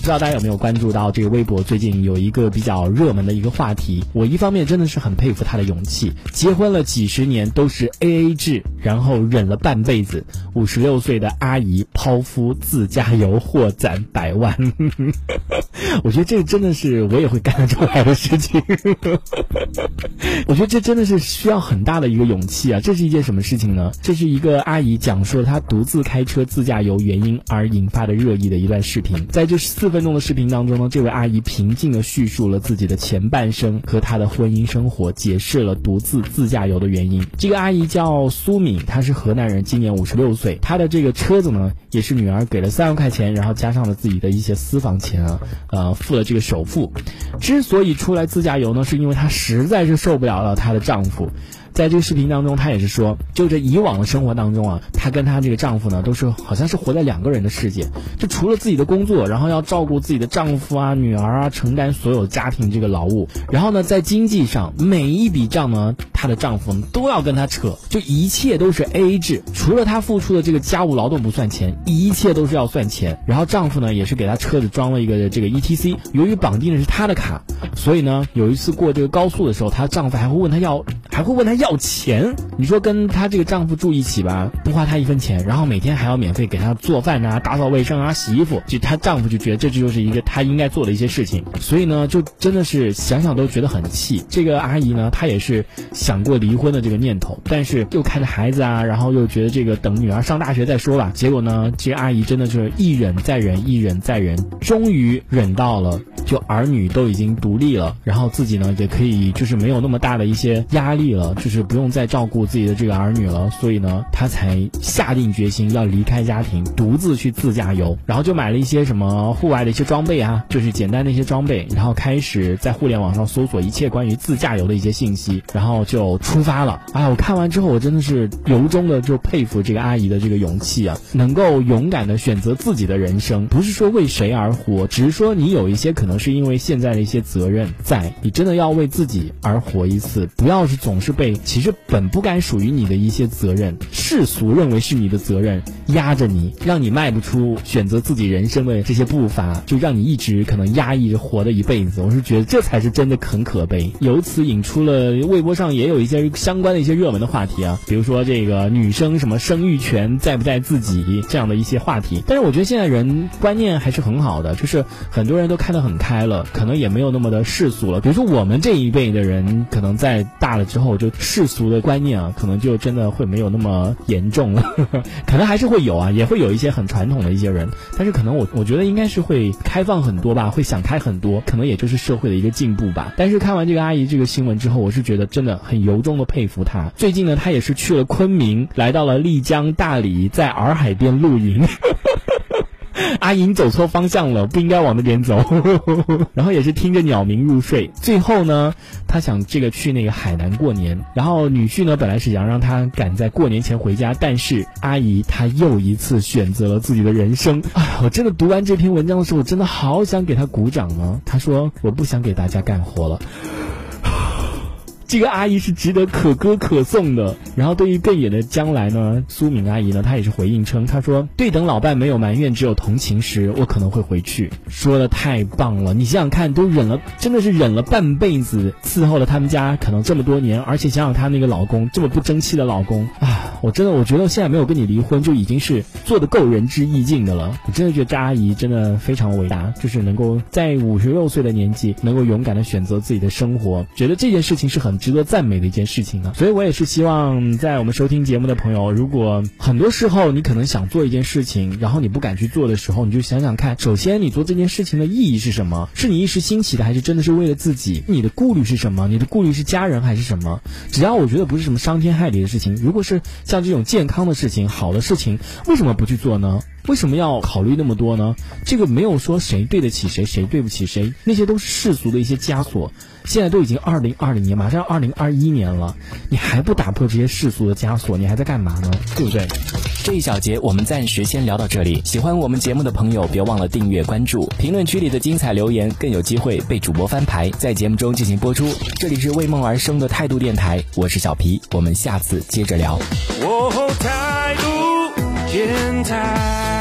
不知道大家有没有关注到这个微博最近有一个比较热门的一个话题？我一方面真的是很佩服他的勇气，结婚了几十年都是 A A 制，然后忍了半辈子，五十六岁的阿姨抛夫自驾游获攒百万。我觉得这真的是我也会干得出来的事情。我觉得这真的是需要很大的一个勇气啊！这是一件什么事情呢？这是一个阿姨讲述了她独自开车自驾游原因而引发的热议的一段视频。在这四分钟的视频当中呢，这位阿姨平静地叙述了自己的前半生和她的婚姻生活，解释了独自自驾游的原因。这个阿姨叫苏敏，她是河南人，今年五十六岁。她的这个车子呢，也是女儿给了三万块钱，然后加上了自己的一些私房钱啊，呃，付了这个首付。之所以出来自驾游呢，是因为她实在是受不了了她的丈夫。在这个视频当中，她也是说，就这以往的生活当中啊，她跟她这个丈夫呢，都是好像是活在两个人的世界。就除了自己的工作，然后要照顾自己的丈夫啊、女儿啊，承担所有家庭这个劳务。然后呢，在经济上，每一笔账呢，她的丈夫都要跟她扯，就一切都是 A A 制，除了她付出的这个家务劳动不算钱，一切都是要算钱。然后丈夫呢，也是给她车子装了一个这个 E T C，由于绑定的是她的卡，所以呢，有一次过这个高速的时候，她丈夫还会问她要，还会问她要钱。你说跟她这个丈夫住一起吧，不花她一分钱，然后每天还要免费给她做饭啊、打扫卫生啊、洗衣服，就她丈夫就觉得这就是一个她应该做的一些事情，所以呢，就真的是想想都觉得很气。这个阿姨呢，她也是想想过离婚的这个念头，但是又看着孩子啊，然后又觉得这个等女儿上大学再说吧。结果呢，这个阿姨真的就是一忍再忍，一忍再忍，终于忍到了。就儿女都已经独立了，然后自己呢也可以就是没有那么大的一些压力了，就是不用再照顾自己的这个儿女了，所以呢，她才下定决心要离开家庭，独自去自驾游，然后就买了一些什么户外的一些装备啊，就是简单的一些装备，然后开始在互联网上搜索一切关于自驾游的一些信息，然后就出发了。哎，我看完之后，我真的是由衷的就佩服这个阿姨的这个勇气啊，能够勇敢的选择自己的人生，不是说为谁而活，只是说你有一些可能。是因为现在的一些责任在，你真的要为自己而活一次，不要是总是被其实本不该属于你的一些责任，世俗认为是你的责任压着你，让你迈不出选择自己人生的这些步伐，就让你一直可能压抑着活的一辈子。我是觉得这才是真的很可悲。由此引出了微博上也有一些相关的一些热门的话题啊，比如说这个女生什么生育权在不在自己这样的一些话题。但是我觉得现在人观念还是很好的，就是很多人都看得很开。开了，可能也没有那么的世俗了。比如说我们这一辈的人，可能在大了之后，就世俗的观念啊，可能就真的会没有那么严重了。可能还是会有啊，也会有一些很传统的一些人，但是可能我我觉得应该是会开放很多吧，会想开很多，可能也就是社会的一个进步吧。但是看完这个阿姨这个新闻之后，我是觉得真的很由衷的佩服她。最近呢，她也是去了昆明，来到了丽江、大理，在洱海边露营。阿姨，你走错方向了，不应该往那边走。然后也是听着鸟鸣入睡。最后呢，他想这个去那个海南过年。然后女婿呢，本来是想让他赶在过年前回家，但是阿姨她又一次选择了自己的人生。哎，我真的读完这篇文章的时候，我真的好想给他鼓掌啊！他说：“我不想给大家干活了。”这个阿姨是值得可歌可颂的。然后对于更远的将来呢，苏敏阿姨呢，她也是回应称，她说：“对等老伴没有埋怨，只有同情时，我可能会回去。”说的太棒了！你想想看，都忍了，真的是忍了半辈子，伺候了他们家可能这么多年，而且想想她那个老公这么不争气的老公啊，我真的我觉得现在没有跟你离婚就已经是做的够仁至义尽的了。我真的觉得张阿姨真的非常伟大，就是能够在五十六岁的年纪，能够勇敢的选择自己的生活，觉得这件事情是很。值得赞美的一件事情呢，所以我也是希望在我们收听节目的朋友，如果很多时候你可能想做一件事情，然后你不敢去做的时候，你就想想看，首先你做这件事情的意义是什么？是你一时兴起的，还是真的是为了自己？你的顾虑是什么？你的顾虑是家人还是什么？只要我觉得不是什么伤天害理的事情，如果是像这种健康的事情、好的事情，为什么不去做呢？为什么要考虑那么多呢？这个没有说谁对得起谁，谁对不起谁，那些都是世俗的一些枷锁。现在都已经二零二零年，马上二零二一年了，你还不打破这些世俗的枷锁，你还在干嘛呢？对不对？这一小节我们暂时先聊到这里。喜欢我们节目的朋友，别忘了订阅关注。评论区里的精彩留言更有机会被主播翻牌，在节目中进行播出。这里是为梦而生的态度电台，我是小皮，我们下次接着聊。态度电台。